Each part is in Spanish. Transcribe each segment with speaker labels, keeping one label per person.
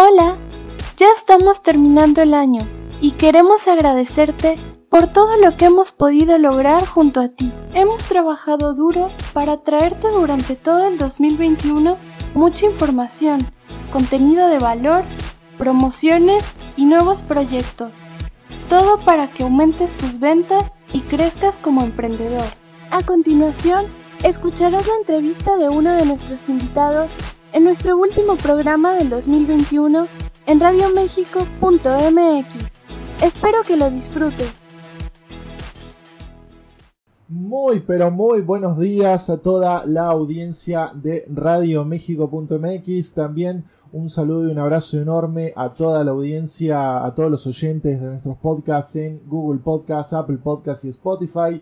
Speaker 1: Hola, ya estamos terminando el año y queremos agradecerte por todo lo que hemos podido lograr junto a ti. Hemos trabajado duro para traerte durante todo el 2021 mucha información, contenido de valor, promociones y nuevos proyectos. Todo para que aumentes tus ventas y crezcas como emprendedor. A continuación, escucharás la entrevista de uno de nuestros invitados en nuestro último programa del 2021 en radioméxico.mx. Espero que lo disfrutes.
Speaker 2: Muy, pero muy buenos días a toda la audiencia de radioméxico.mx. También un saludo y un abrazo enorme a toda la audiencia, a todos los oyentes de nuestros podcasts en Google Podcasts, Apple Podcasts y Spotify.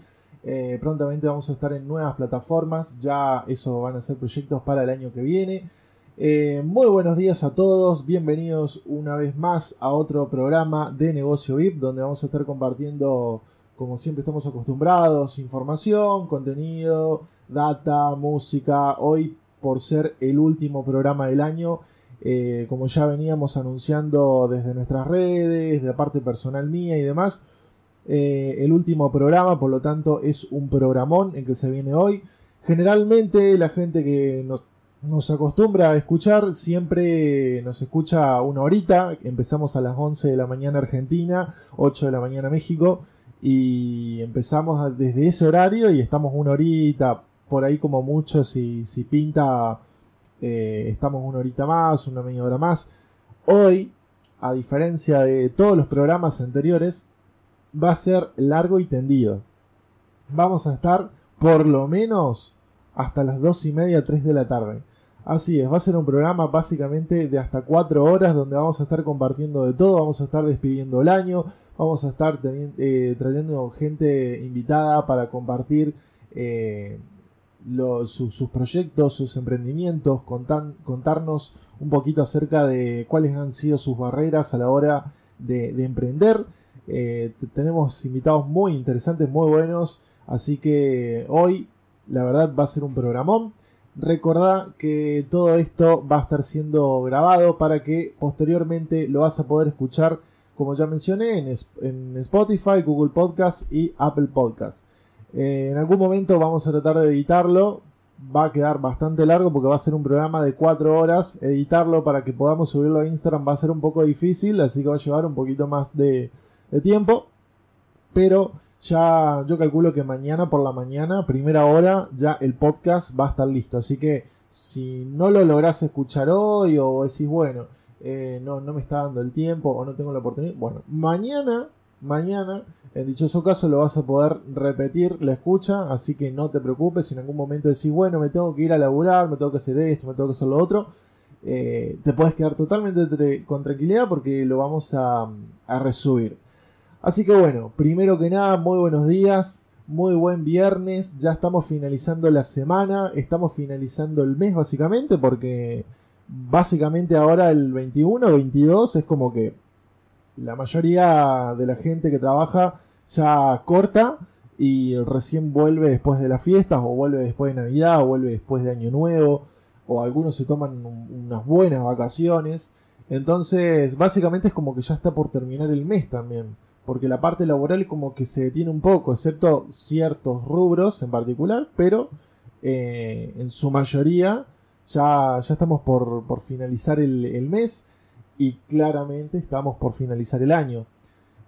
Speaker 2: Eh, prontamente vamos a estar en nuevas plataformas, ya eso van a ser proyectos para el año que viene. Eh, muy buenos días a todos, bienvenidos una vez más a otro programa de Negocio VIP, donde vamos a estar compartiendo, como siempre estamos acostumbrados, información, contenido, data, música. Hoy, por ser el último programa del año, eh, como ya veníamos anunciando desde nuestras redes, de parte personal mía y demás, eh, el último programa, por lo tanto es un programón en que se viene hoy. Generalmente la gente que nos, nos acostumbra a escuchar siempre nos escucha una horita, empezamos a las 11 de la mañana Argentina, 8 de la mañana México y empezamos desde ese horario y estamos una horita, por ahí como mucho si, si pinta eh, estamos una horita más, una media hora más. Hoy, a diferencia de todos los programas anteriores, va a ser largo y tendido. Vamos a estar por lo menos hasta las dos y media, 3 de la tarde. Así es, va a ser un programa básicamente de hasta 4 horas donde vamos a estar compartiendo de todo, vamos a estar despidiendo el año, vamos a estar eh, trayendo gente invitada para compartir eh, sus, proyectos, sus emprendimientos, contarnos un poquito acerca de cuáles han sido sus barreras a la hora de emprender eh, tenemos invitados muy interesantes, muy buenos. Así que hoy, la verdad, va a ser un programón. Recordá que todo esto va a estar siendo grabado para que posteriormente lo vas a poder escuchar, como ya mencioné, en, Spotify, Google Podcast y Apple Podcast. Eh, en algún momento vamos a tratar de editarlo. Va a quedar bastante largo porque va a ser un programa de 4 horas. Editarlo para que podamos subirlo a Instagram va a ser un poco difícil, así que va a llevar un poquito más de, de tiempo. Pero ya yo calculo que mañana por la mañana, primera hora, ya el podcast va a estar listo. Así que si no lo lográs escuchar hoy o decís, bueno, eh, no, no me está dando el tiempo o no tengo la oportunidad, bueno, mañana, mañana, en dichoso caso lo vas a poder repetir la escucha, así que no te preocupes si en algún momento decís, bueno, me tengo que ir a laburar, me tengo que hacer esto, me tengo que hacer lo otro eh, te puedes quedar totalmente con tranquilidad porque lo vamos a, a resubir. Así que bueno, primero que nada, muy buenos días, muy buen viernes, ya estamos finalizando la semana, estamos finalizando el mes básicamente porque básicamente ahora el 21, 22 es como que la mayoría de la gente que trabaja ya corta y recién vuelve después de las fiestas o vuelve después de Navidad o vuelve después de Año Nuevo o algunos se toman unas buenas vacaciones. Entonces, básicamente es como que ya está por terminar el mes también porque la parte laboral como que se detiene un poco, excepto ciertos rubros en particular, pero eh, en su mayoría ya, ya estamos por, por finalizar el, mes y claramente estamos por finalizar el año.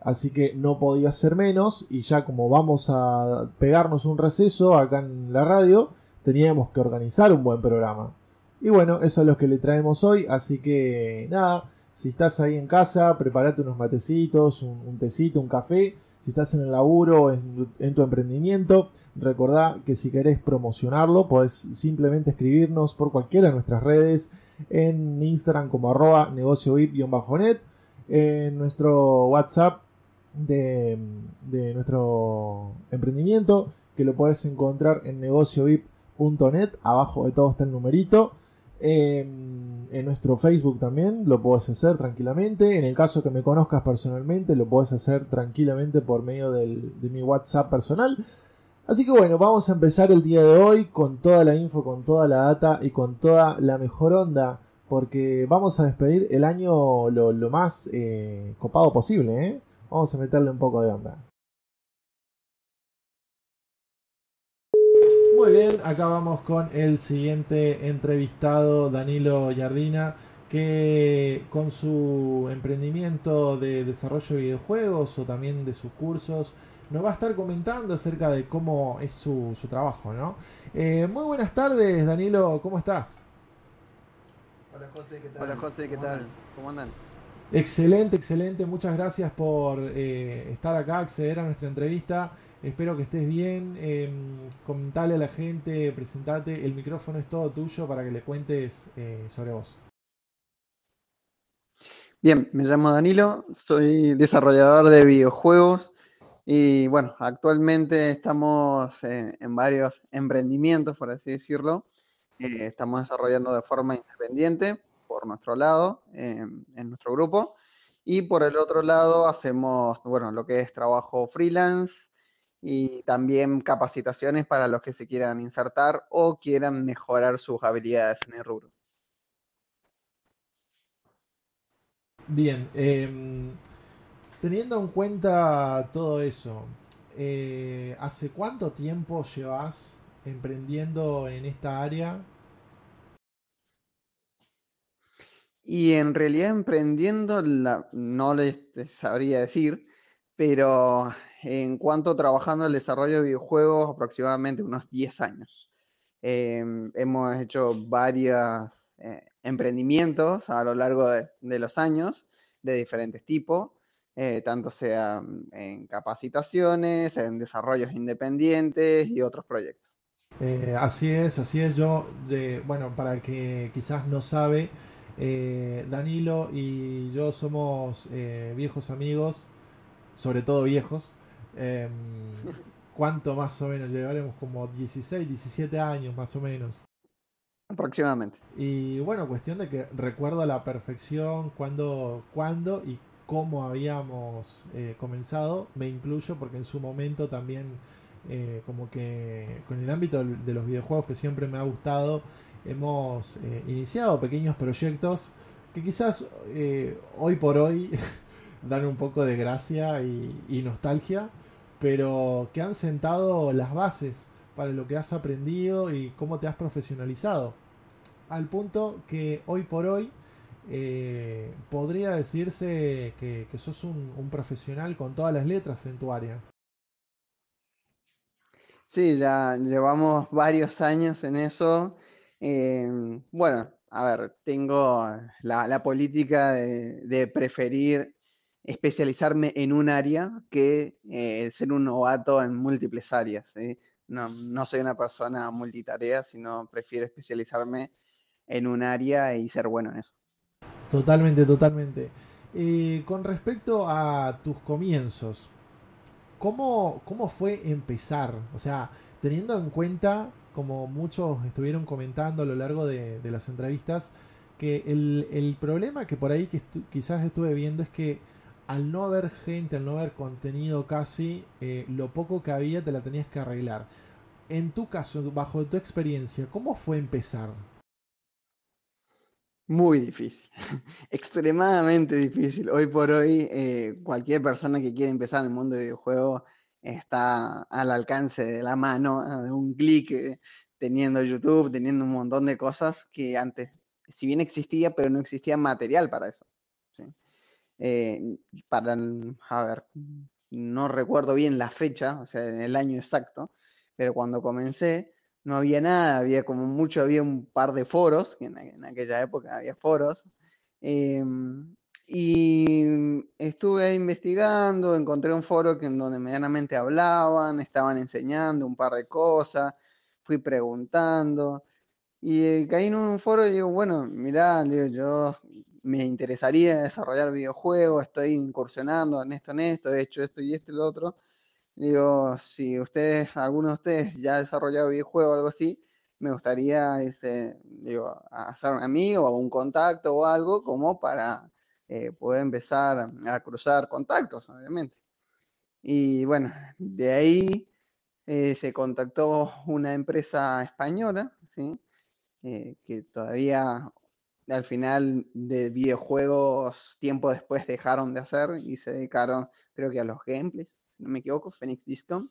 Speaker 2: Así que no podía ser menos y ya como vamos a pegarnos un receso acá en la radio, teníamos que organizar un buen programa. Y bueno, eso es lo que le traemos hoy, así que nada, si estás ahí en casa, prepárate unos matecitos, un, tecito, un café. Si estás en el laburo, en, en tu emprendimiento, recordá que si querés promocionarlo, podés simplemente escribirnos por cualquiera de nuestras redes, en Instagram como arroba negociovip-net, en nuestro WhatsApp de, de, nuestro emprendimiento, que lo podés encontrar en negociovip.net, abajo de todo está el numerito. En, nuestro Facebook también lo puedes hacer tranquilamente. En el caso que me conozcas personalmente, lo puedes hacer tranquilamente por medio de mi WhatsApp personal. Así que bueno, vamos a empezar el día de hoy con toda la info, con toda la data y con toda la mejor onda porque vamos a despedir el año lo, más eh, copado posible, ¿eh? Vamos a meterle un poco de onda. Muy bien, acá vamos con el siguiente entrevistado, Danilo Yardina, que con su emprendimiento de desarrollo de videojuegos o también de sus cursos, nos va a estar comentando acerca de cómo es su, trabajo, ¿no? Eh, muy buenas tardes, Danilo, ¿cómo estás?
Speaker 3: Hola José, ¿qué tal? Hola José, ¿qué tal? ¿Cómo andan?
Speaker 2: Excelente, excelente. Muchas gracias por eh, estar acá, acceder a nuestra entrevista. Espero que estés bien. Eh, comentale a la gente, presentate. El micrófono es todo tuyo para que le cuentes eh, sobre vos.
Speaker 3: Bien, me llamo Danilo, soy desarrollador de videojuegos y bueno, actualmente estamos en, varios emprendimientos, por así decirlo. Eh, estamos desarrollando de forma independiente por nuestro lado, en nuestro grupo. Y por el otro lado hacemos, bueno, lo que es trabajo freelance y también capacitaciones para los que se quieran insertar o quieran mejorar sus habilidades en el rubro.
Speaker 2: Bien, em, teniendo en cuenta todo eso, eh, ¿hace cuánto tiempo llevas emprendiendo en esta área
Speaker 3: Y en realidad emprendiendo, no les sabría decir, pero en cuanto trabajando en el desarrollo de videojuegos, aproximadamente unos 10 años. Em, hemos hecho varios eh, emprendimientos a lo largo de, los años de diferentes tipos, eh, tanto sea en capacitaciones, en desarrollos independientes y otros proyectos.
Speaker 2: Eh, así es, así es. Yo, de, bueno, para el que quizás no sabe, Danilo y yo somos viejos amigos, sobre todo viejos. Em, ¿Cuánto más o menos llevaremos? Como 16, 17 años más o menos.
Speaker 3: Aproximadamente.
Speaker 2: Y bueno, cuestión de que recuerdo a la perfección cuándo, cuándo y cómo habíamos eh, comenzado. Me incluyo porque en su momento también, como que con el ámbito de los videojuegos que siempre me ha gustado, hemos eh, iniciado pequeños proyectos que quizás eh, hoy por hoy dan un poco de gracia y, nostalgia, pero que han sentado las bases para lo que has aprendido y cómo te has profesionalizado. Al punto que hoy por hoy eh, podría decirse que, sos un, profesional con todas las letras en tu área.
Speaker 3: Sí, ya llevamos varios años en eso Em, bueno, a ver, tengo la, política de, preferir especializarme en un área que eh, ser un novato en múltiples áreas. No, soy una persona multitarea, sino prefiero especializarme en un área y ser bueno en eso.
Speaker 2: Totalmente, totalmente. Eh, con respecto a tus comienzos, ¿cómo, ¿cómo fue empezar? O sea, teniendo en cuenta como muchos estuvieron comentando a lo largo de, las entrevistas, que el, problema que por ahí que quizás estuve viendo es que al no haber gente, al no haber contenido casi, eh, lo poco que había te la tenías que arreglar. En tu caso, bajo tu experiencia, ¿cómo fue empezar?
Speaker 3: Muy difícil, extremadamente difícil. Hoy por hoy, eh, cualquier persona que quiera empezar en el mundo de videojuegos está al alcance de la mano, de un clic, eh, teniendo YouTube, teniendo un montón de cosas que antes, si bien existía, pero no existía material para eso. Eh, para, a ver, no recuerdo bien la fecha, o sea, en el año exacto, pero cuando comencé no había nada, había como mucho, había un par de foros, que en, aquella época había foros, em, y estuve investigando, encontré un foro que en donde medianamente hablaban, estaban enseñando un par de cosas, fui preguntando y eh, caí en un foro y digo, bueno, mirá, yo me interesaría desarrollar videojuegos, estoy incursionando en esto, en esto, he hecho esto y esto y lo otro. Digo, si ustedes, alguno de ustedes ya ha desarrollado videojuegos o algo así, me gustaría ese, digo, hacer un amigo o un contacto o algo como para eh, puede empezar a cruzar contactos, obviamente. Y bueno, de ahí eh, se contactó una empresa española, ¿sí? Eh, que todavía al final de videojuegos tiempo después dejaron de hacer y se dedicaron, creo que a los gameplays, si no me equivoco, Phoenix Discom.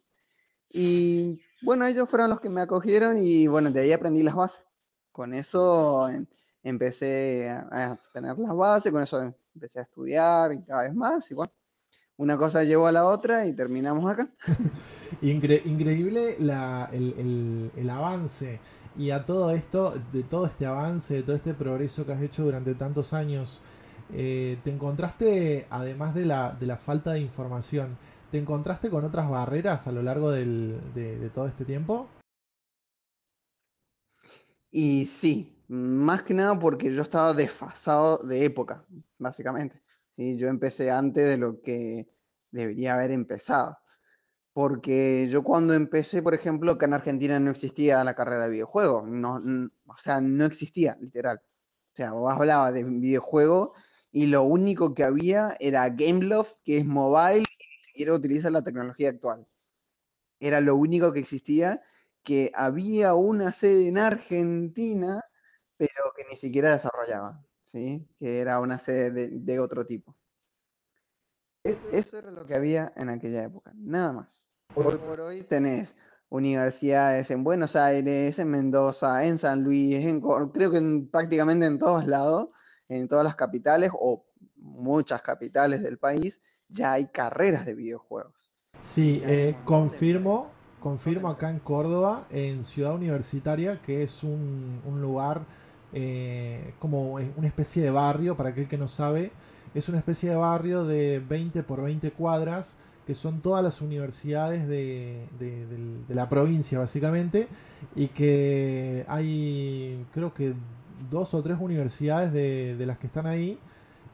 Speaker 3: Y bueno, ellos fueron los que me acogieron y bueno, de ahí aprendí las bases. Con eso em, empecé a tener las bases, con eso empecé a estudiar y cada vez más. Y una cosa llevó a la otra y terminamos acá.
Speaker 2: increíble el, el avance y a todo esto, de todo este avance, de todo este progreso que has hecho durante tantos años, eh, ¿te encontraste, además de la, de la falta de información, ¿te encontraste con otras barreras a lo largo del, de, todo este tiempo?
Speaker 3: Y sí, más que nada porque yo estaba desfasado de época, básicamente. ¿sí? Yo empecé antes de lo que debería haber empezado. Porque yo cuando empecé, por ejemplo, que en Argentina no existía la carrera de videojuegos, no, o sea, no existía, literal. O sea, vos hablabas de videojuego y lo único que había era Gameloft, que es mobile y ni siquiera utiliza la tecnología actual. Era lo único que existía, que había una sede en Argentina, pero que ni siquiera desarrollaba, ¿sí? Que era una sede de, otro tipo. eso era lo que había en aquella época, nada más. Hoy por hoy tenés universidades en Buenos Aires, en Mendoza, en San Luis, en, creo que prácticamente en todos lados, en todas las capitales o muchas capitales del país, ya hay carreras de videojuegos.
Speaker 2: Sí, eh, confirmo, confirmo acá en Córdoba, en Ciudad Universitaria, que es un, lugar eh, como una especie de barrio, para aquel que no sabe, es una especie de barrio de 20 por 20 cuadras que son todas las universidades de, la provincia básicamente, y que hay creo que dos o tres universidades de, las que están ahí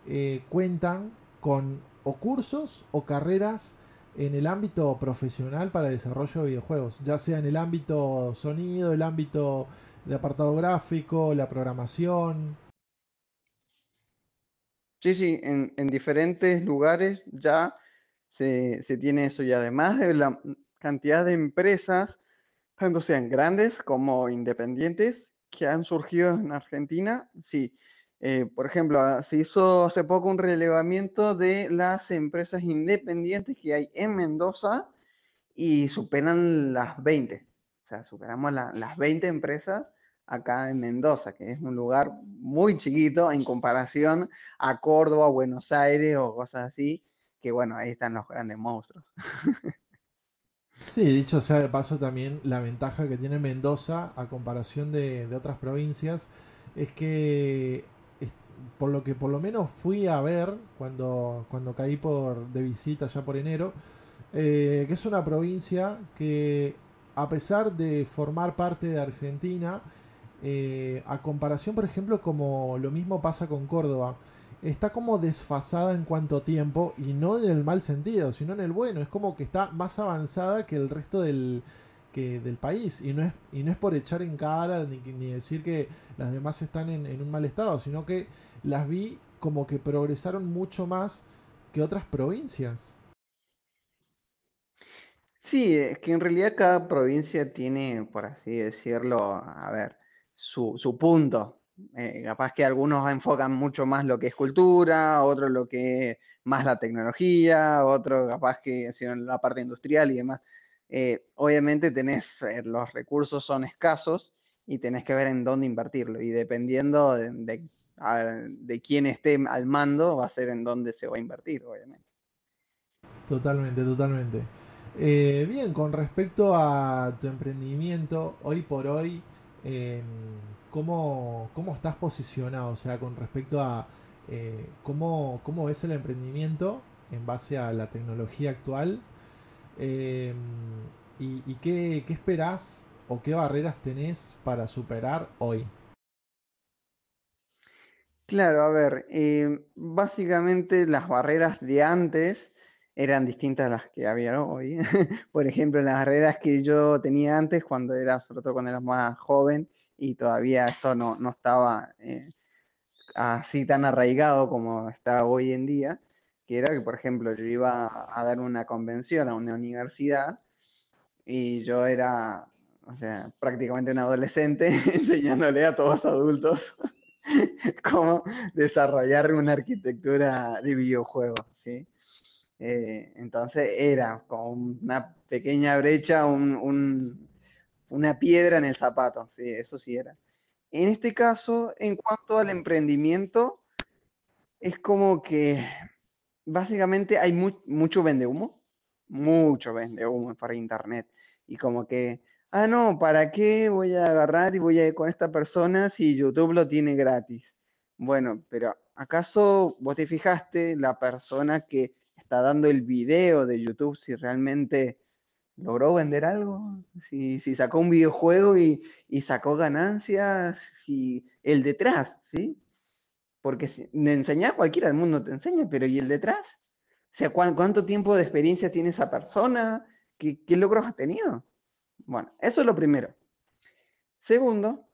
Speaker 2: eh, cuentan con o cursos o carreras en el ámbito profesional para desarrollo de videojuegos, ya sea en el ámbito sonido, el ámbito de apartado gráfico, la programación.
Speaker 3: Sí, sí, en, en diferentes lugares ya se, tiene eso y además de la cantidad de empresas, tanto sean grandes como independientes, que han surgido en Argentina, sí. Eh, por ejemplo, ah, se hizo hace poco un relevamiento de las empresas independientes que hay en Mendoza y superan las 20. O sea, superamos las 20 empresas acá en Mendoza, que es un lugar muy chiquito en comparación a Córdoba, Buenos Aires o cosas así, que bueno, ahí están los grandes monstruos.
Speaker 2: Sí, dicho sea de paso también, la ventaja que tiene Mendoza a comparación de, otras provincias es que, por lo que por lo menos fui a ver cuando, cuando caí por, de visita ya por enero, eh, que es una provincia que a pesar de formar parte de Argentina, eh, a comparación por ejemplo como lo mismo pasa con Córdoba, está como desfasada en cuanto tiempo y no en el mal sentido, sino en el bueno. Es como que está más avanzada que el resto del, que del país y no es y no es por echar en cara ni, ni decir que las demás están en, un mal estado, sino que las vi como que progresaron mucho más que otras provincias.
Speaker 3: Sí, es que en realidad cada provincia tiene, por así decirlo, a ver, su, su punto. Eh, capaz que algunos enfocan mucho más lo que es cultura, otros lo que es más la tecnología, otros capaz que en la parte industrial y demás. Eh, obviamente tenés, eh, los recursos son escasos y tenés que ver en dónde invertirlo. Y dependiendo de, de, quién esté al mando, va a ser en dónde se va a invertir, obviamente.
Speaker 2: Totalmente, totalmente. bien, con respecto a tu emprendimiento, hoy por hoy, ¿cómo, ¿cómo, estás posicionado? O sea, con respecto a eh, cómo, cómo ves el emprendimiento en base a la tecnología actual em, y, qué, qué esperás o qué barreras tenés para superar hoy.
Speaker 3: Claro, a ver, eh, básicamente las barreras de antes eran distintas a las que había hoy. Por ejemplo, las barreras que yo tenía antes cuando era, sobre todo cuando era más joven, y todavía esto no, estaba eh, así tan arraigado como está hoy en día, que era que, por ejemplo, yo iba a dar una convención a una universidad y yo era, o sea, prácticamente un adolescente enseñándole a todos adultos cómo desarrollar una arquitectura de videojuego, ¿sí? Eh, entonces era como una pequeña brecha, una piedra en el zapato, sí, eso sí era. En este caso, en cuanto al emprendimiento, es como que básicamente hay mucho vende humo, mucho vende humo para internet. Y como que, ah, no, ¿para qué voy a agarrar y voy a ir con esta persona si YouTube lo tiene gratis? Bueno, pero ¿acaso vos te fijaste la persona que está dando el video de YouTube si realmente logró vender algo? Si, sacó un videojuego y, sacó ganancias, si el detrás, ¿sí? Porque si, enseñar cualquiera del mundo te enseña, pero ¿y el detrás? O sea, ¿cuánto tiempo de experiencia tiene esa persona? ¿Qué, logros ha tenido? Bueno, eso es lo primero. Segundo,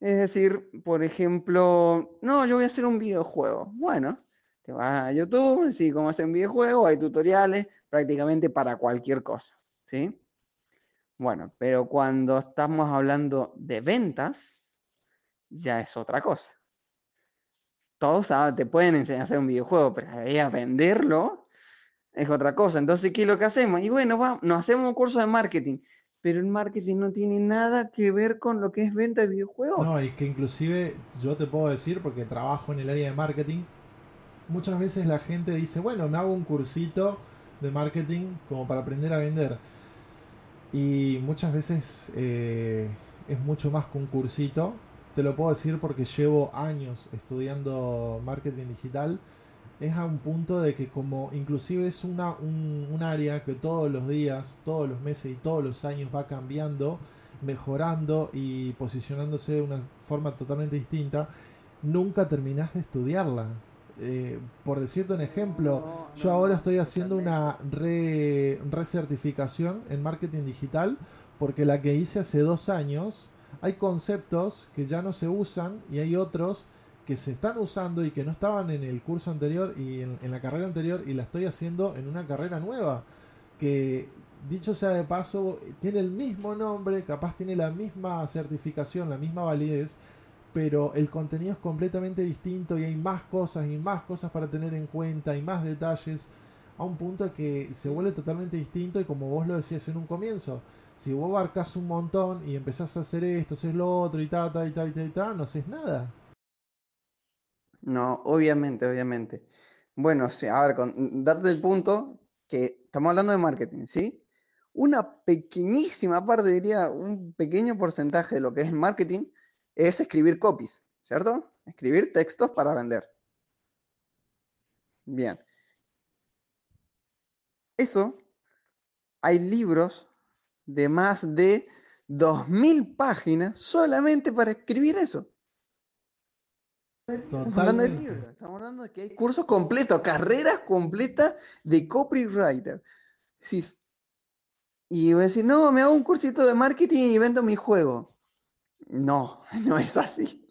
Speaker 3: es decir, por ejemplo, no, yo voy a hacer un videojuego. Bueno, te vas a YouTube, decís cómo hacer un videojuego, hay tutoriales prácticamente para cualquier cosa, ¿sí? Bueno, pero cuando estamos hablando de ventas, ya es otra cosa. Todos te pueden enseñar a hacer un videojuego, pero a venderlo es otra cosa. Entonces, ¿qué es lo que hacemos? Y bueno, nos hacemos un curso de marketing, pero el marketing no tiene nada que ver con lo que es venta de videojuegos.
Speaker 2: No, y que inclusive yo te puedo decir, porque trabajo en el área de marketing, muchas veces la gente dice, bueno, me hago un cursito de marketing como para aprender a vender. Y muchas veces eh, es mucho más que un cursito. Te lo puedo decir porque llevo años estudiando marketing digital es a un punto de que como inclusive es una, un, área que todos los días, todos los meses y todos los años va cambiando, mejorando y posicionándose de una forma totalmente distinta, nunca terminás de estudiarla. Eh, por decirte un ejemplo, yo ahora estoy haciendo una re, recertificación en marketing digital porque la que hice hace dos años, hay conceptos que ya no se usan y hay otros que se están usando y que no estaban en el curso anterior y en, la carrera anterior y la estoy haciendo en una carrera nueva que dicho sea de paso tiene el mismo nombre capaz tiene la misma certificación la misma validez pero el contenido es completamente distinto y hay más cosas y más cosas para tener en cuenta y más detalles a un punto que se vuelve totalmente distinto y como vos lo decías en un comienzo si vos abarcas un montón y empezás a hacer esto, haces lo otro y ta, ta, y ta, y ta, y no haces nada.
Speaker 3: No, obviamente, obviamente. Bueno, a ver, con, darte el punto que estamos hablando de marketing, ¿sí? Una pequeñísima parte, diría, un pequeño porcentaje de lo que es marketing es escribir copies, ¿cierto? Escribir textos para vender. Bien. Eso, hay libros de más de 2.000 páginas solamente para escribir eso. Estamos hablando de libros, estamos hablando de que hay cursos completos, carreras completas de copywriter. y voy a decir, no, me hago un cursito de marketing y vendo mi juego. No, no es así.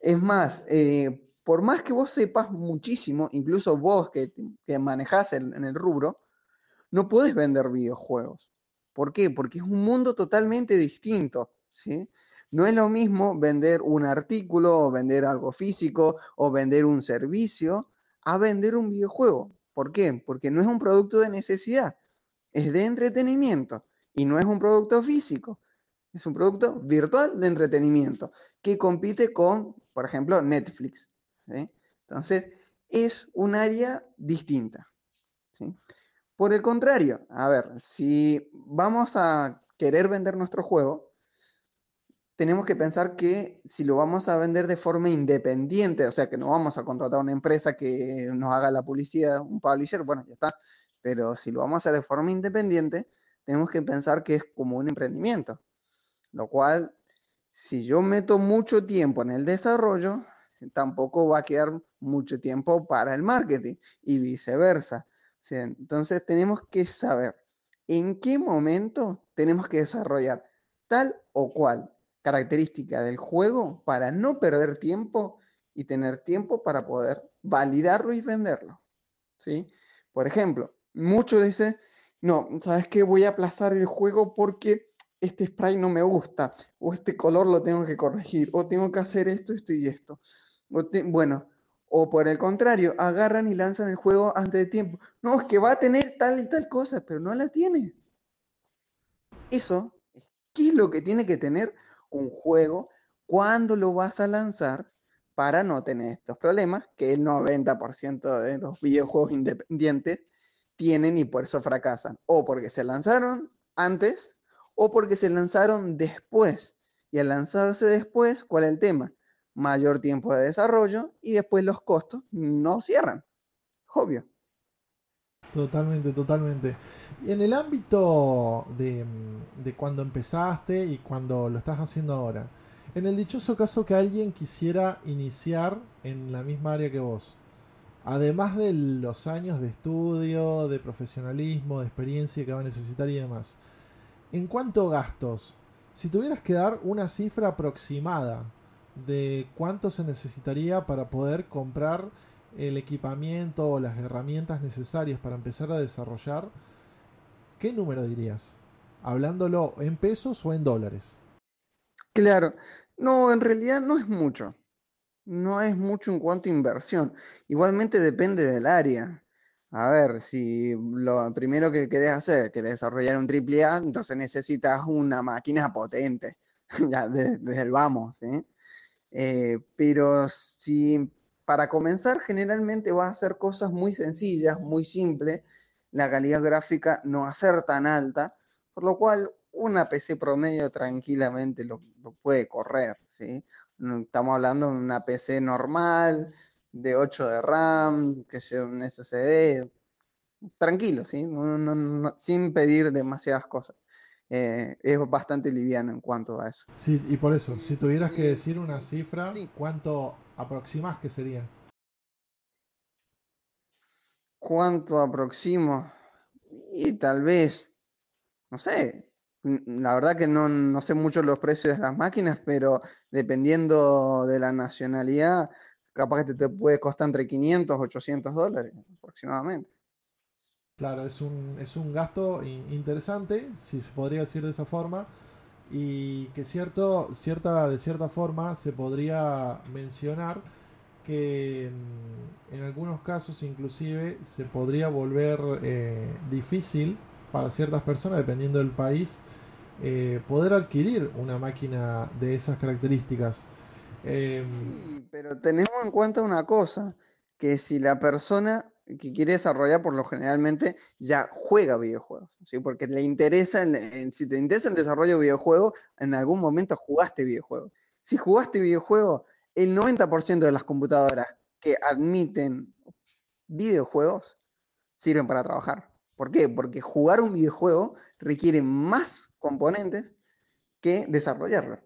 Speaker 3: Es más, eh, por más que vos sepas muchísimo, incluso vos que, que manejás en el rubro, no puedes vender videojuegos. ¿Por qué? Porque es un mundo totalmente distinto. ¿sí? No es lo mismo vender un artículo o vender algo físico o vender un servicio a vender un videojuego. ¿Por qué? Porque no es un producto de necesidad, es de entretenimiento y no es un producto físico. Es un producto virtual de entretenimiento que compite con, por ejemplo, Netflix. Entonces, es un área distinta. Por el contrario, a ver, si vamos a querer vender nuestro juego, tenemos que pensar que si lo vamos a vender de forma independiente, o sea, que no vamos a contratar una empresa que nos haga la publicidad, un publisher, bueno, ya está. Pero si lo vamos a hacer de forma independiente, tenemos que pensar que es como un emprendimiento. Lo cual, si yo meto mucho tiempo en el desarrollo, tampoco va a quedar mucho tiempo para el marketing y viceversa. entonces tenemos que saber en qué momento tenemos que desarrollar tal o cual característica del juego para no perder tiempo y tener tiempo para poder validarlo y venderlo. ¿sí? Por ejemplo, muchos dicen, no, ¿sabes qué? Voy a aplazar el juego porque este spray no me gusta, o este color lo tengo que corregir, o tengo que hacer esto, esto y esto. Bueno, o por el contrario, agarran y lanzan el juego antes de tiempo. No, es que va a tener tal y tal cosa, pero no la tiene. Eso, ¿qué es lo que tiene que tener un juego cuando lo vas a lanzar para no tener estos problemas que el 90% de los videojuegos independientes tienen y por eso fracasan? O porque se lanzaron antes o porque se lanzaron después. Y al lanzarse después, ¿cuál es el tema? mayor tiempo de desarrollo y después los costos no cierran. Obvio.
Speaker 2: Totalmente, totalmente. Y en el ámbito de, de, cuando empezaste y cuando lo estás haciendo ahora, en el dichoso caso que alguien quisiera iniciar en la misma área que vos, además de los años de estudio, de profesionalismo, de experiencia que va a necesitar y demás, ¿en cuánto gastos? Si tuvieras que dar una cifra aproximada de cuánto se necesitaría para poder comprar el equipamiento o las herramientas necesarias para empezar a desarrollar, ¿qué número dirías? Hablándolo en pesos o en dólares.
Speaker 3: Claro, no, en realidad no es mucho. No es mucho en cuanto a inversión. Igualmente depende del área. A ver, si lo primero que querés hacer, querés desarrollar un AAA, entonces necesitas una máquina potente, ya desde el vamos. Eh, pero si para comenzar generalmente vas a hacer cosas muy sencillas, muy simples, la calidad gráfica no va a ser tan alta, por lo cual una PC promedio tranquilamente lo, puede correr, ¿sí? Estamos hablando de una PC normal, de 8 de RAM, que sea un SSD, tranquilo, ¿sí? sin pedir demasiadas cosas. Eh, es bastante liviano en cuanto a eso.
Speaker 2: Sí, y por eso, si tuvieras que decir una cifra, ¿cuánto aproximas que sería?
Speaker 3: ¿Cuánto aproximo? Y tal vez, no sé, la verdad que no, no sé mucho los precios de las máquinas, pero dependiendo de la nacionalidad, capaz que te, te puede costar entre 500 y 800 dólares aproximadamente.
Speaker 2: Claro, es un, es un gasto interesante, si se podría decir de esa forma, y que cierto, cierta, de cierta forma se podría mencionar que mm, en, algunos casos inclusive se podría volver eh, difícil para ciertas personas, dependiendo del país, eh, poder adquirir una máquina de esas características.
Speaker 3: Em, sí, pero tenemos en cuenta una cosa, que si la persona que quiere desarrollar por lo generalmente ya juega videojuegos, ¿sí? porque le interesa, en, si te interesa el desarrollo de videojuegos, en algún momento jugaste videojuegos. Si jugaste videojuegos, el 90% de las computadoras que admiten videojuegos sirven para trabajar. ¿Por qué? Porque jugar un videojuego requiere más componentes que desarrollarlo.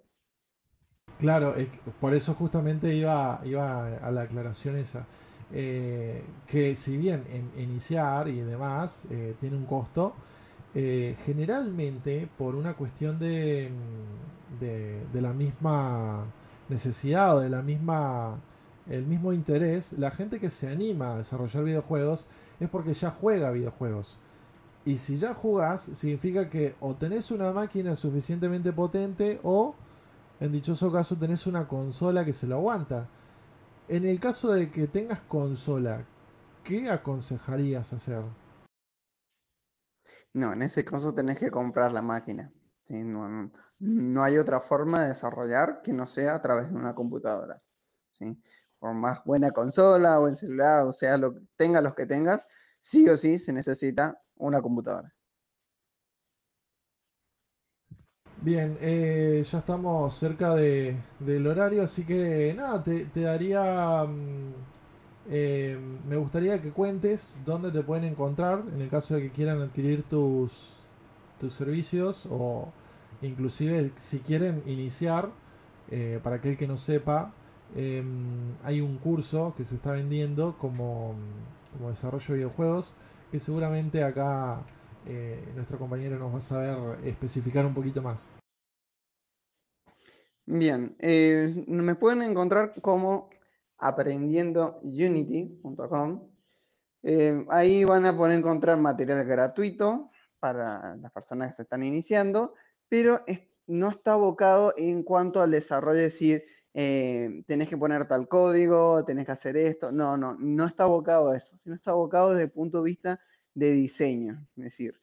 Speaker 2: Claro, por eso justamente iba, iba a la aclaración esa. Eh, que si bien en, iniciar y demás eh, tiene un costo, eh, generalmente por una cuestión de, de, la misma necesidad o de la misma el mismo interés, la gente que se anima a desarrollar videojuegos es porque ya juega videojuegos. Y si ya jugás, significa que o tenés una máquina suficientemente potente o, en dichoso caso, tenés una consola que se lo aguanta. En el caso de que tengas consola, ¿qué aconsejarías hacer?
Speaker 3: No, en ese caso tenés que comprar la máquina. No, hay otra forma de desarrollar que no sea a través de una computadora. Por más buena consola o en celular, o sea, lo, tenga los que tengas, sí o sí se necesita una computadora.
Speaker 2: Bien, eh, ya estamos cerca de, del horario, así que nada, te, daría... Mm, eh, me gustaría que cuentes dónde te pueden encontrar en el caso de que quieran adquirir tus, tus servicios o inclusive si quieren iniciar, eh, para aquel que no sepa, em, hay un curso que se está vendiendo como, como desarrollo de videojuegos que seguramente acá eh, nuestro compañero nos va a saber especificar un poquito más.
Speaker 3: Bien, eh, me pueden encontrar como aprendiendounity.com. Eh, ahí van a poder encontrar material gratuito para las personas que se están iniciando, pero no está abocado en cuanto al desarrollo, es decir, tenés que poner tal código, tenés que hacer esto. No, no, no está abocado a eso, sino está abocado desde el punto de vista de diseño. Es decir,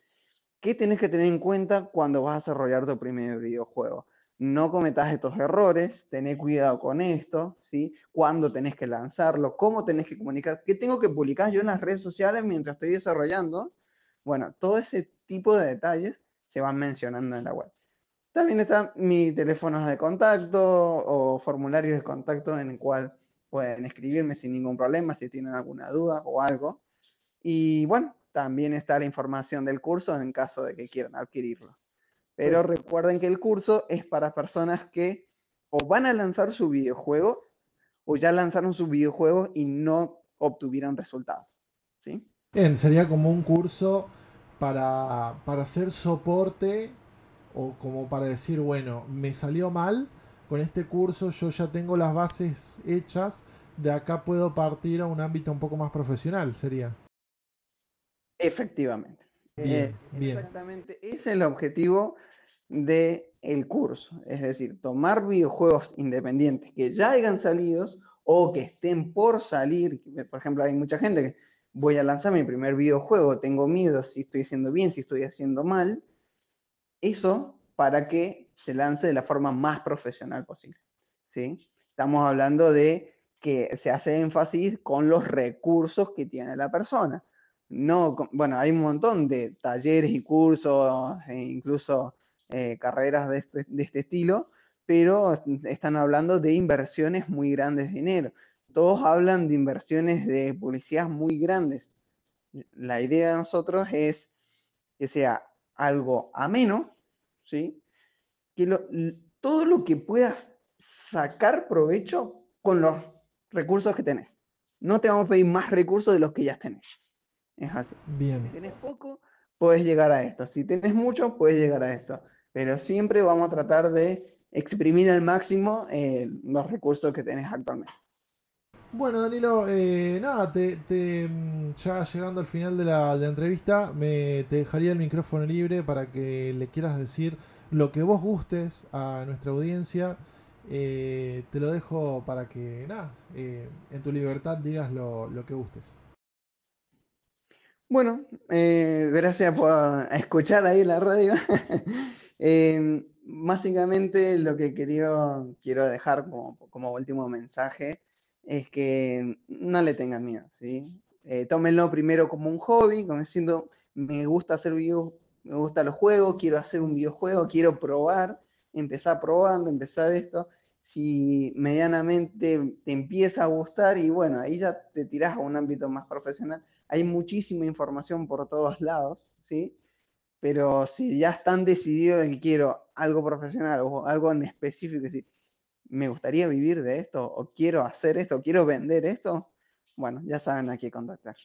Speaker 3: ¿qué tenés que tener en cuenta cuando vas a desarrollar tu primer videojuego? No cometas estos errores, tenés cuidado con esto, ¿sí? ¿Cuándo tenés que lanzarlo? ¿Cómo tenés que comunicar? ¿Qué tengo que publicar yo en las redes sociales mientras estoy desarrollando? Bueno, todo ese tipo de detalles se van mencionando en la web. También están mis teléfonos de contacto o formularios de contacto en el cual pueden escribirme sin ningún problema si tienen alguna duda o algo. Y bueno, también está la información del curso en caso de que quieran adquirirlo. Pero recuerden que el curso es para personas que o van a lanzar su videojuego o ya lanzaron su videojuego y no obtuvieron resultados. ¿sí?
Speaker 2: Bien, sería como un curso para, para hacer soporte o como para decir, bueno, me salió mal, con este curso yo ya tengo las bases hechas, de acá puedo partir a un ámbito un poco más profesional, sería.
Speaker 3: Efectivamente. Bien, eh, Exactamente, ese es el objetivo del el curso, es decir, tomar videojuegos independientes que ya hayan salido o que estén por salir, por ejemplo, hay mucha gente que voy a lanzar mi primer videojuego, tengo miedo si estoy haciendo bien, si estoy haciendo mal, eso para que se lance de la forma más profesional posible. ¿sí? Estamos hablando de que se hace énfasis con los recursos que tiene la persona. No, bueno, hay un montón de talleres y cursos, e incluso eh, carreras de este, de este estilo, pero están hablando de inversiones muy grandes de dinero. Todos hablan de inversiones de publicidad muy grandes. La idea de nosotros es que sea algo ameno, ¿sí? Que todo lo que puedas sacar provecho con los recursos que tenés. No te vamos a pedir más recursos de los que ya tenés. Es así.
Speaker 2: Bien.
Speaker 3: Si tenés poco, puedes llegar a esto. Si tenés mucho, puedes llegar a esto. Pero siempre vamos a tratar de exprimir al máximo eh, los recursos que tenés actualmente.
Speaker 2: Bueno, Danilo, eh, nada, te, mm, ya llegando al final de la, entrevista, me te dejaría el micrófono libre para que le quieras decir lo que vos gustes a nuestra audiencia. Eh, te lo dejo para que, nada, en tu libertad digas lo, lo que gustes.
Speaker 3: Bueno, gracias por escuchar ahí la radio. básicamente lo que quiero, quiero dejar como, como último mensaje es que no le tengan miedo, ¿sí? Eh, tómenlo primero como un hobby, como diciendo, me gusta hacer videos, me gustan los juegos, quiero hacer un videojuego, quiero probar, empezar probando, empezar esto. Si medianamente te empieza a gustar y bueno, ahí ya te tiras a un ámbito más profesional. Hay muchísima información por todos lados, ¿sí? Pero si ya están decididos en que quiero algo profesional o algo en específico, me gustaría vivir de esto, o quiero hacer esto, o quiero vender esto, bueno, ya saben a qué contactar.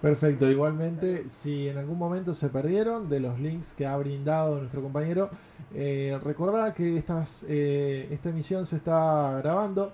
Speaker 2: Perfecto, igualmente, si en algún momento se perdieron de los links que ha brindado nuestro compañero, eh, recordad que eh, esta emisión se está grabando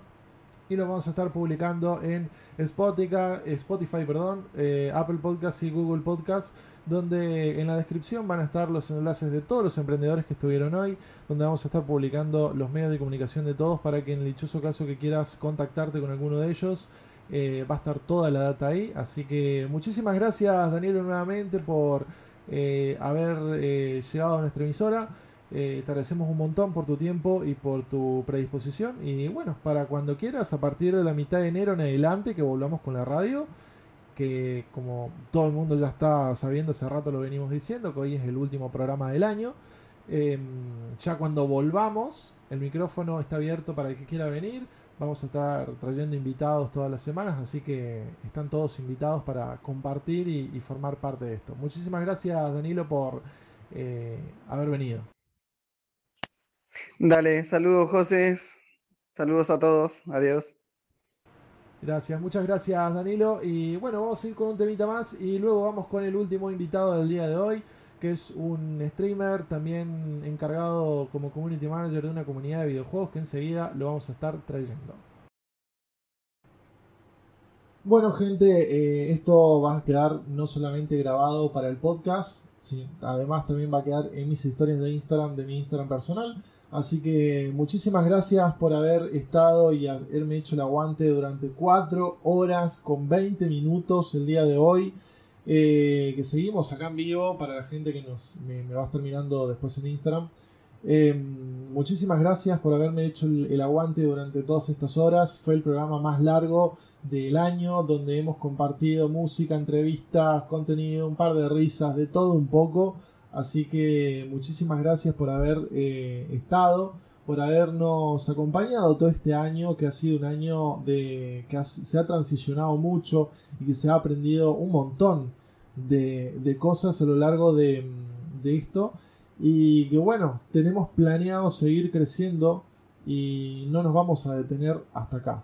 Speaker 2: y lo vamos a estar publicando en Spotify, Spotify perdón, eh, Apple Podcasts y Google Podcasts donde en la descripción van a estar los enlaces de todos los emprendedores que estuvieron hoy, donde vamos a estar publicando los medios de comunicación de todos para que en el dichoso caso que quieras contactarte con alguno de ellos, eh, va a estar toda la data ahí. Así que muchísimas gracias Daniel nuevamente por eh, haber llegado a nuestra emisora. Te agradecemos un montón por tu tiempo y por tu predisposición. Y bueno, para cuando quieras, a partir de la mitad de enero en adelante, que volvamos con la radio, que como todo el mundo ya está sabiendo, hace rato lo venimos diciendo, que hoy es el último programa del año. Em, ya cuando volvamos, el micrófono está abierto para el que quiera venir. Vamos a estar trayendo invitados todas las semanas, así que están todos invitados para compartir y, formar parte de esto. Muchísimas gracias, Danilo, por eh, haber venido.
Speaker 3: Dale, saludos, José. Saludos a todos. Adiós.
Speaker 2: Gracias, muchas gracias Danilo. Y bueno, vamos a ir con un temita más y luego vamos con el último invitado del día de hoy, que es un streamer también encargado como community manager de una comunidad de videojuegos que enseguida lo vamos a estar trayendo. Bueno gente, eh, esto va a quedar no solamente grabado para el podcast, sino además también va a quedar en mis historias de Instagram, de mi Instagram personal Así que muchísimas gracias por haber estado y haberme hecho el aguante durante 4 horas con 20 minutos el día de hoy. Eh, que seguimos acá en vivo para la gente que nos, me, va a estar mirando después en Instagram. Eh, muchísimas gracias por haberme hecho el, aguante durante todas estas horas. Fue el programa más largo del año donde hemos compartido música, entrevistas, contenido, un par de risas, de todo un poco. Así que muchísimas gracias por haber eh, estado, por habernos acompañado todo este año, que ha sido un año de que se ha transicionado mucho y que se ha aprendido un montón de, cosas a lo largo de, de esto. Y que bueno, tenemos planeado seguir creciendo y no nos vamos a detener hasta acá.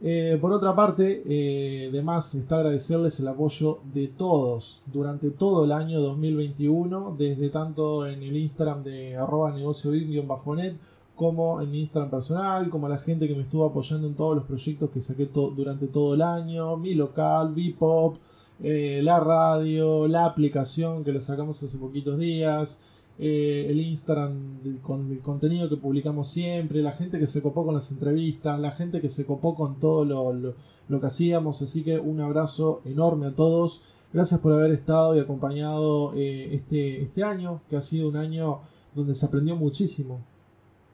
Speaker 2: Eh, por otra parte, eh, además está agradecerles el apoyo de todos durante todo el año 2021, desde tanto en el Instagram de arroba negocio net como en mi Instagram personal, como la gente que me estuvo apoyando en todos los proyectos que saqué durante todo el año, mi local, Bipop, eh, la radio, la aplicación que le sacamos hace poquitos días, eh, el Instagram con el contenido que publicamos siempre, la gente que se copó con las entrevistas, la gente que se copó con todo lo, que hacíamos. Así que un abrazo enorme a todos. Gracias por haber estado y acompañado eh, este, este año, que ha sido un año donde se aprendió muchísimo.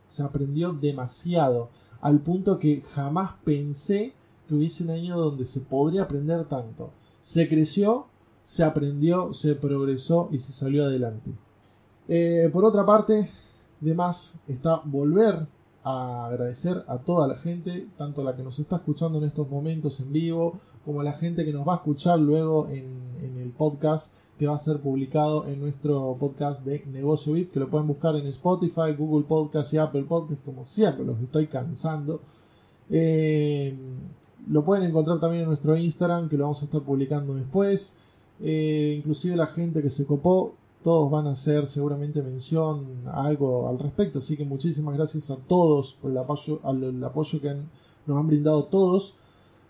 Speaker 2: Se aprendió demasiado, al punto que jamás pensé que hubiese un año donde se podría aprender tanto. Se creció, se aprendió, se progresó y se salió adelante. Eh, por otra parte, de más está volver a agradecer a toda la gente, tanto la que nos está escuchando en estos momentos en vivo, como la gente que nos va a escuchar luego en, el podcast que va a ser publicado en nuestro podcast de Negocio VIP, que lo pueden buscar en Spotify, Google Podcast y Apple Podcast, como siempre, los estoy cansando. Eh, lo pueden encontrar también en nuestro Instagram, que lo vamos a estar publicando después. Eh, inclusive la gente que se copó todos van a hacer seguramente mención a algo al respecto. Así que muchísimas gracias a todos por el apoyo, el apoyo que nos han brindado todos.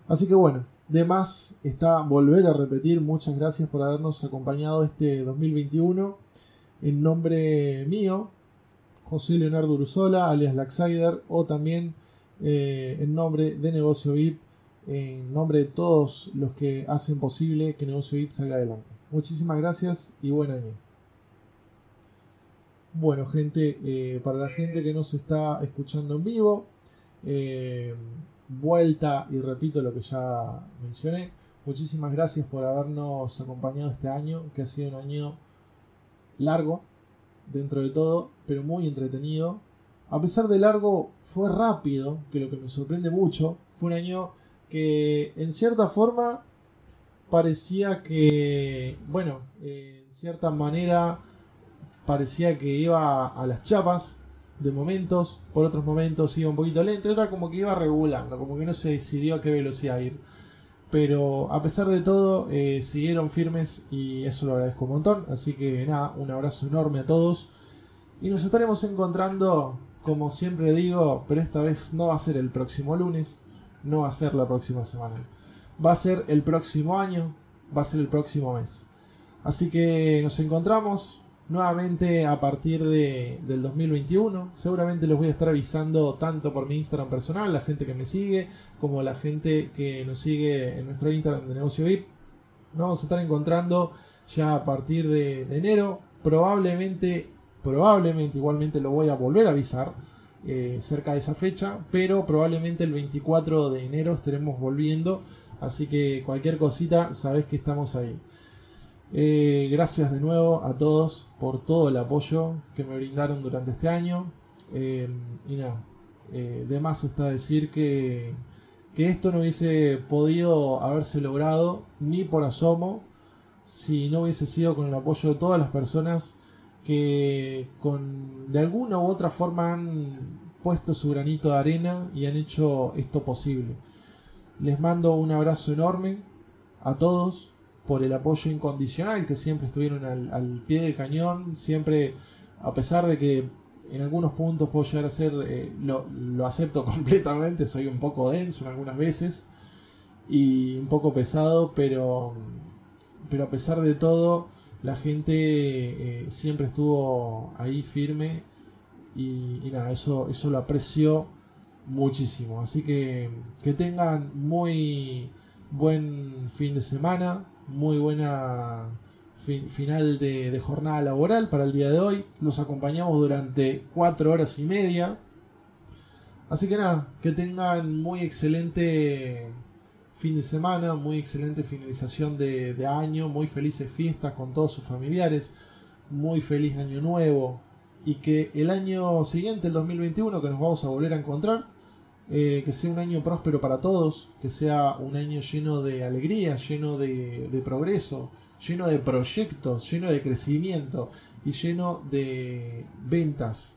Speaker 2: Así que bueno, de más está volver a repetir. Muchas gracias por habernos acompañado este 2021. En nombre mío, José Leonardo Uruzola, alias Laxider, o también eh, en nombre de Negocio VIP, en nombre de todos los que hacen posible que Negocio VIP salga adelante. Muchísimas gracias y buen año. Bueno, gente, eh, para la gente que no se está escuchando en vivo, eh, vuelta y repito lo que ya mencioné. Muchísimas gracias por habernos acompañado este año, que ha sido un año largo dentro de todo, pero muy entretenido. A pesar de largo, fue rápido, que lo que me sorprende mucho. Fue un año que en cierta forma parecía que, bueno, en cierta manera parecía que iba a las chapas de momentos, por otros momentos iba un poquito lento, era como que iba regulando, como que no se decidió a qué velocidad ir. Pero a pesar de todo, eh, siguieron firmes y eso lo agradezco un montón. Así que nada, un abrazo enorme a todos. Y nos estaremos encontrando, como siempre digo, pero esta vez no va a ser el próximo lunes, no va a ser la próxima semana. Va a ser el próximo año, va a ser el próximo mes. Así que nos encontramos nuevamente a partir de, del 2021. Seguramente los voy a estar avisando tanto por mi Instagram personal, la gente que me sigue, como la gente que nos sigue en nuestro Instagram de negocio VIP. Nos vamos a estar encontrando ya a partir de, enero. Probablemente, probablemente igualmente lo voy a volver a avisar. Eh, cerca de esa fecha, pero probablemente el 24 de enero estaremos volviendo, así que cualquier cosita sabes que estamos ahí. Eh, gracias de nuevo a todos por todo el apoyo que me brindaron durante este año. Eh, y nada, eh, de más está decir que, que esto no hubiese podido haberse logrado ni por asomo si no hubiese sido con el apoyo de todas las personas que con de alguna u otra forma han puesto su granito de arena y han hecho esto posible. Les mando un abrazo enorme a todos por el apoyo incondicional que siempre estuvieron al, pie del cañón, siempre, a pesar de que en algunos puntos puedo llegar a ser, eh, lo, acepto completamente, soy un poco denso en algunas veces y un poco pesado, pero, pero a pesar de todo, la gente eh, siempre estuvo ahí firme y, nada, eso, eso lo aprecio muchísimo. Así que que tengan muy buen fin de semana, muy buena final de, jornada laboral para el día de hoy. Los acompañamos durante cuatro horas y media. Así que nada, que tengan muy excelente fin de semana, muy excelente finalización de, de año, muy felices fiestas con todos sus familiares, muy feliz año nuevo y que el año siguiente, el 2021, que nos vamos a volver a encontrar, eh, que sea un año próspero para todos, que sea un año lleno de alegría, lleno de, progreso, lleno de proyectos, lleno de crecimiento y lleno de ventas.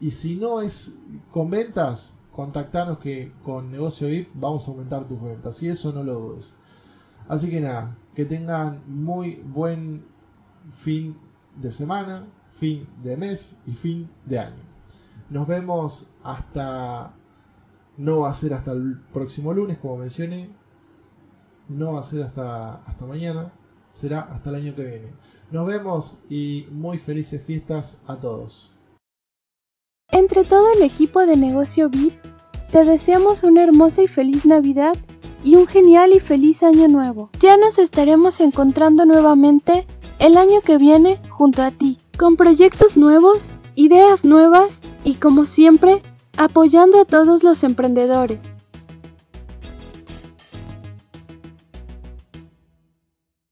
Speaker 2: Y si no es con ventas, contactanos que con Negocio VIP vamos a aumentar tus ventas. Y eso no lo dudes. Así que nada, que tengan muy buen fin de semana, fin de mes y fin de año. Nos vemos hasta no va a ser hasta el próximo lunes, como mencioné. No va a ser hasta, hasta mañana. Será hasta el año que viene. Nos vemos y muy felices fiestas a todos.
Speaker 1: Entre todo el equipo de negocio VIP, te deseamos una hermosa y feliz Navidad y un genial y feliz año nuevo. Ya nos estaremos encontrando nuevamente el año que viene junto a ti, con proyectos nuevos, ideas nuevas y como siempre, apoyando a todos los emprendedores.